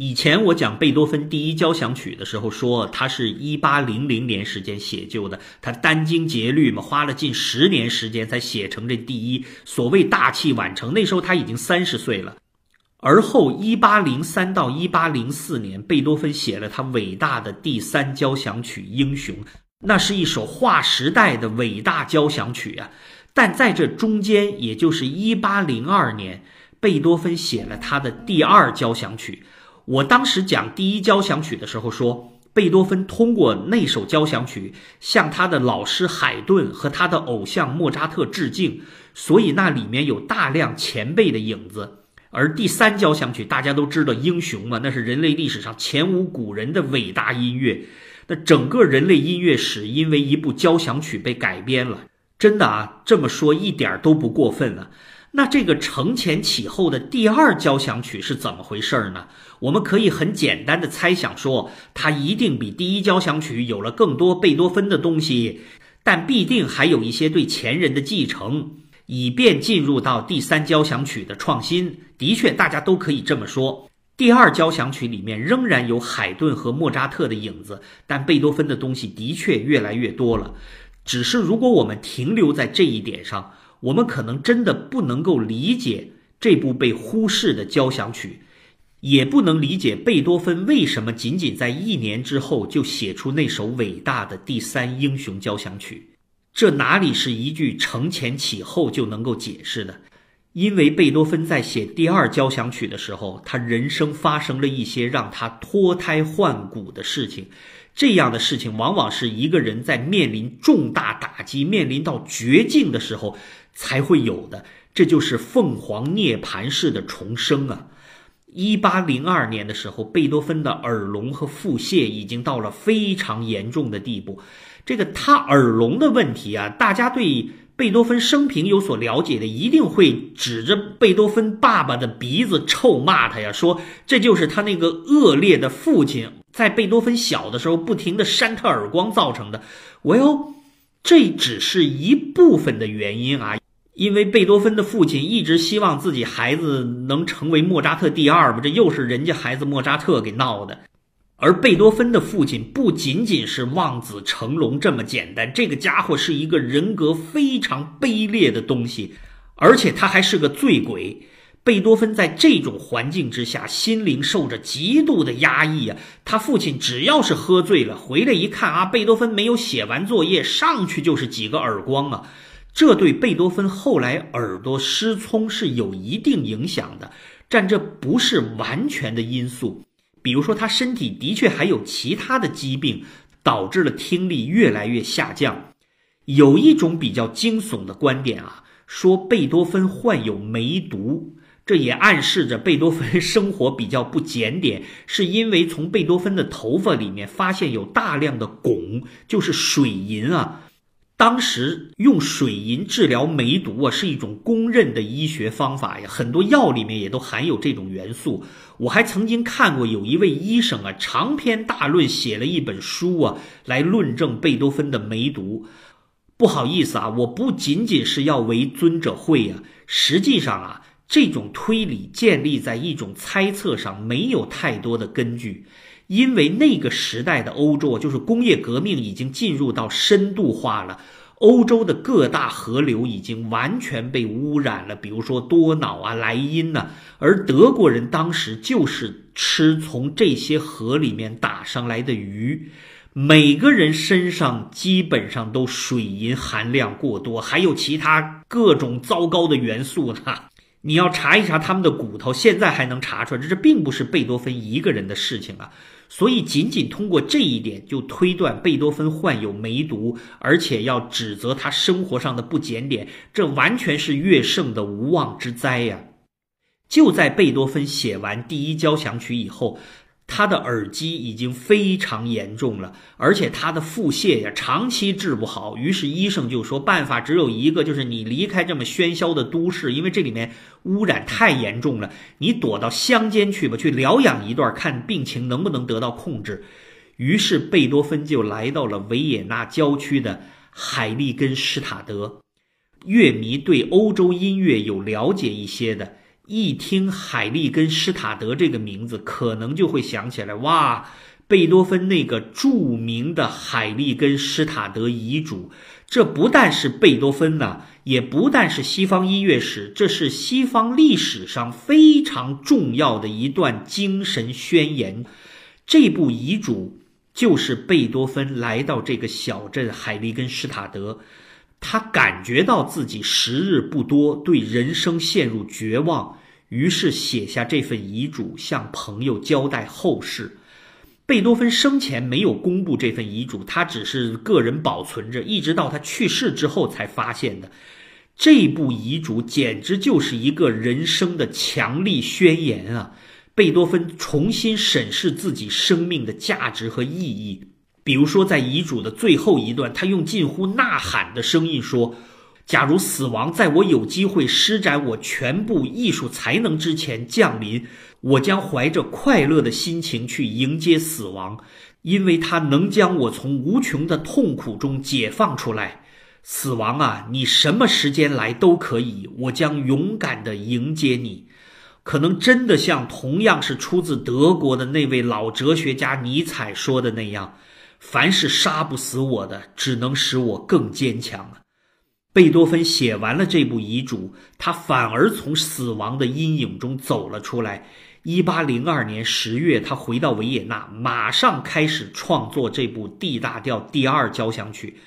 以前我讲贝多芬第一交响曲的时候，说他是一八零零年时间写就的，他殚精竭虑嘛，花了近十年时间才写成这第一，所谓大器晚成。那时候他已经三十岁了。而后一八零三到一八零四年，贝多芬写了他伟大的第三交响曲《英雄》，那是一首划时代的伟大交响曲啊。但在这中间，也就是一八零二年，贝多芬写了他的第二交响曲。我当时讲第一交响曲的时候说，贝多芬通过那首交响曲向他的老师海顿和他的偶像莫扎特致敬，所以那里面有大量前辈的影子。而第三交响曲大家都知道，英雄嘛，那是人类历史上前无古人的伟大音乐。那整个人类音乐史因为一部交响曲被改编了，真的啊，这么说一点都不过分了。那这个承前启后的第二交响曲是怎么回事呢？我们可以很简单的猜想说，它一定比第一交响曲有了更多贝多芬的东西，但必定还有一些对前人的继承，以便进入到第三交响曲的创新。的确，大家都可以这么说。第二交响曲里面仍然有海顿和莫扎特的影子，但贝多芬的东西的确越来越多了。只是如果我们停留在这一点上，我们可能真的不能够理解这部被忽视的交响曲，也不能理解贝多芬为什么仅仅在一年之后就写出那首伟大的第三英雄交响曲。这哪里是一句承前启后就能够解释的？因为贝多芬在写第二交响曲的时候，他人生发生了一些让他脱胎换骨的事情。这样的事情往往是一个人在面临重大打击、面临到绝境的时候才会有的。这就是凤凰涅槃式的重生啊！一八零二年的时候，贝多芬的耳聋和腹泻已经到了非常严重的地步。这个他耳聋的问题啊，大家对贝多芬生平有所了解的，一定会指着贝多芬爸爸的鼻子臭骂他呀，说这就是他那个恶劣的父亲。在贝多芬小的时候，不停的扇他耳光造成的。我哟，这只是一部分的原因啊，因为贝多芬的父亲一直希望自己孩子能成为莫扎特第二嘛，这又是人家孩子莫扎特给闹的。而贝多芬的父亲不仅仅是望子成龙这么简单，这个家伙是一个人格非常卑劣的东西，而且他还是个醉鬼。贝多芬在这种环境之下，心灵受着极度的压抑啊！他父亲只要是喝醉了，回来一看啊，贝多芬没有写完作业，上去就是几个耳光啊！这对贝多芬后来耳朵失聪是有一定影响的，但这不是完全的因素。比如说，他身体的确还有其他的疾病，导致了听力越来越下降。有一种比较惊悚的观点啊，说贝多芬患有梅毒。这也暗示着贝多芬生活比较不检点，是因为从贝多芬的头发里面发现有大量的汞，就是水银啊。当时用水银治疗梅毒啊，是一种公认的医学方法呀，很多药里面也都含有这种元素。我还曾经看过有一位医生啊，长篇大论写了一本书啊，来论证贝多芬的梅毒。不好意思啊，我不仅仅是要为尊者讳啊，实际上啊。这种推理建立在一种猜测上，没有太多的根据，因为那个时代的欧洲就是工业革命已经进入到深度化了，欧洲的各大河流已经完全被污染了，比如说多瑙啊、莱茵呐，而德国人当时就是吃从这些河里面打上来的鱼，每个人身上基本上都水银含量过多，还有其他各种糟糕的元素呢。你要查一查他们的骨头，现在还能查出来，这这并不是贝多芬一个人的事情啊。所以仅仅通过这一点就推断贝多芬患有梅毒，而且要指责他生活上的不检点，这完全是乐圣的无妄之灾呀！就在贝多芬写完第一交响曲以后。他的耳机已经非常严重了，而且他的腹泻呀长期治不好。于是医生就说，办法只有一个，就是你离开这么喧嚣的都市，因为这里面污染太严重了。你躲到乡间去吧，去疗养一段，看病情能不能得到控制。于是贝多芬就来到了维也纳郊区的海利根施塔德。乐迷对欧洲音乐有了解一些的。一听海利根施塔德这个名字，可能就会想起来，哇，贝多芬那个著名的海利根施塔德遗嘱。这不但是贝多芬呢，也不但是西方音乐史，这是西方历史上非常重要的一段精神宣言。这部遗嘱就是贝多芬来到这个小镇海利根施塔德。他感觉到自己时日不多，对人生陷入绝望，于是写下这份遗嘱，向朋友交代后事。贝多芬生前没有公布这份遗嘱，他只是个人保存着，一直到他去世之后才发现的。这部遗嘱简直就是一个人生的强力宣言啊！贝多芬重新审视自己生命的价值和意义。比如说，在遗嘱的最后一段，他用近乎呐喊的声音说：“假如死亡在我有机会施展我全部艺术才能之前降临，我将怀着快乐的心情去迎接死亡，因为它能将我从无穷的痛苦中解放出来。死亡啊，你什么时间来都可以，我将勇敢地迎接你。可能真的像同样是出自德国的那位老哲学家尼采说的那样。”凡是杀不死我的，只能使我更坚强啊！贝多芬写完了这部遗嘱，他反而从死亡的阴影中走了出来。一八零二年十月，他回到维也纳，马上开始创作这部 D 大调第二交响曲。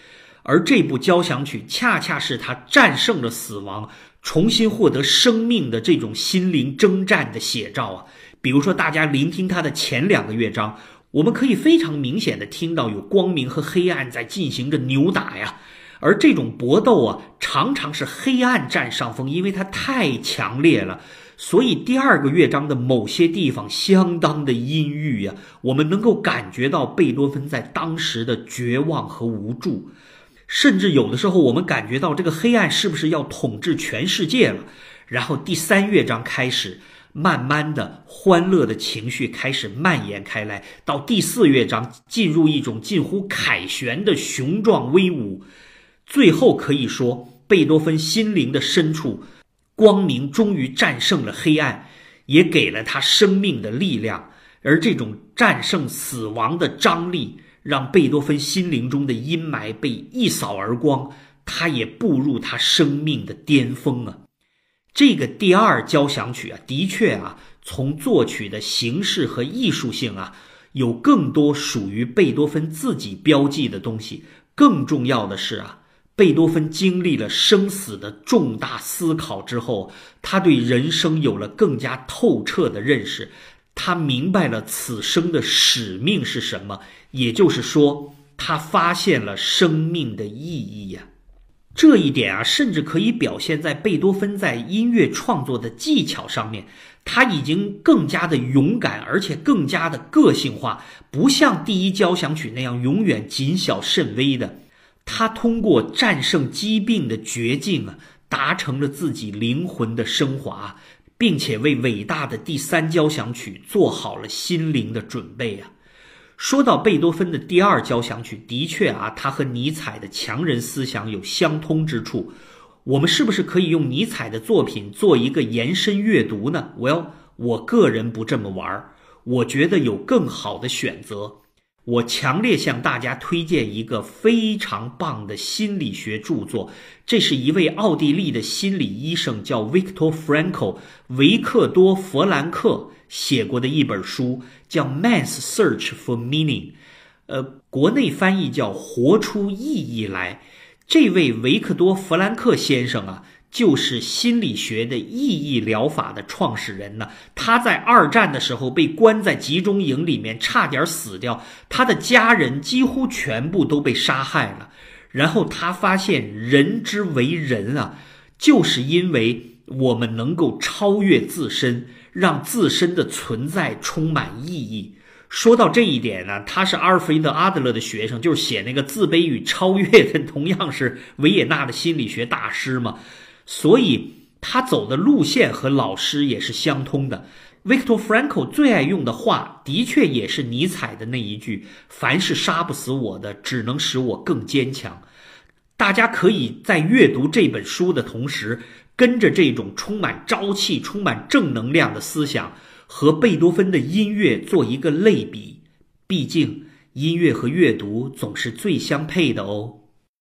而这部交响曲恰恰是他战胜了死亡、重新获得生命的这种心灵征战的写照啊！比如说，大家聆听他的前两个乐章。我们可以非常明显的听到有光明和黑暗在进行着扭打呀，而这种搏斗啊，常常是黑暗占上风，因为它太强烈了。所以第二个乐章的某些地方相当的阴郁呀，我们能够感觉到贝多芬在当时的绝望和无助，甚至有的时候我们感觉到这个黑暗是不是要统治全世界了。然后第三乐章开始。慢慢的，欢乐的情绪开始蔓延开来，到第四乐章进入一种近乎凯旋的雄壮威武，最后可以说，贝多芬心灵的深处，光明终于战胜了黑暗，也给了他生命的力量，而这种战胜死亡的张力，让贝多芬心灵中的阴霾被一扫而光，他也步入他生命的巅峰啊。这个第二交响曲啊，的确啊，从作曲的形式和艺术性啊，有更多属于贝多芬自己标记的东西。更重要的是啊，贝多芬经历了生死的重大思考之后，他对人生有了更加透彻的认识，他明白了此生的使命是什么，也就是说，他发现了生命的意义呀。这一点啊，甚至可以表现在贝多芬在音乐创作的技巧上面。他已经更加的勇敢，而且更加的个性化，不像第一交响曲那样永远谨小慎微的。他通过战胜疾病的绝境啊，达成了自己灵魂的升华，并且为伟大的第三交响曲做好了心灵的准备啊。说到贝多芬的第二交响曲，的确啊，他和尼采的强人思想有相通之处。我们是不是可以用尼采的作品做一个延伸阅读呢？我要我个人不这么玩儿，我觉得有更好的选择。我强烈向大家推荐一个非常棒的心理学著作，这是一位奥地利的心理医生，叫 Victor Frankl，维克多·弗兰克。写过的一本书叫《Man's Search for Meaning》，呃，国内翻译叫《活出意义来》。这位维克多·弗兰克先生啊，就是心理学的意义疗法的创始人呢。他在二战的时候被关在集中营里面，差点死掉，他的家人几乎全部都被杀害了。然后他发现，人之为人啊，就是因为我们能够超越自身。让自身的存在充满意义。说到这一点呢，他是阿尔弗雷德·阿德勒的学生，就是写那个《自卑与超越》的，同样是维也纳的心理学大师嘛。所以他走的路线和老师也是相通的。Victor Frankl 最爱用的话，的确也是尼采的那一句：“凡是杀不死我的，只能使我更坚强。”大家可以在阅读这本书的同时。跟着这种充满朝气、充满正能量的思想和贝多芬的音乐做一个类比。毕竟，音乐和阅读总是最相配的哦。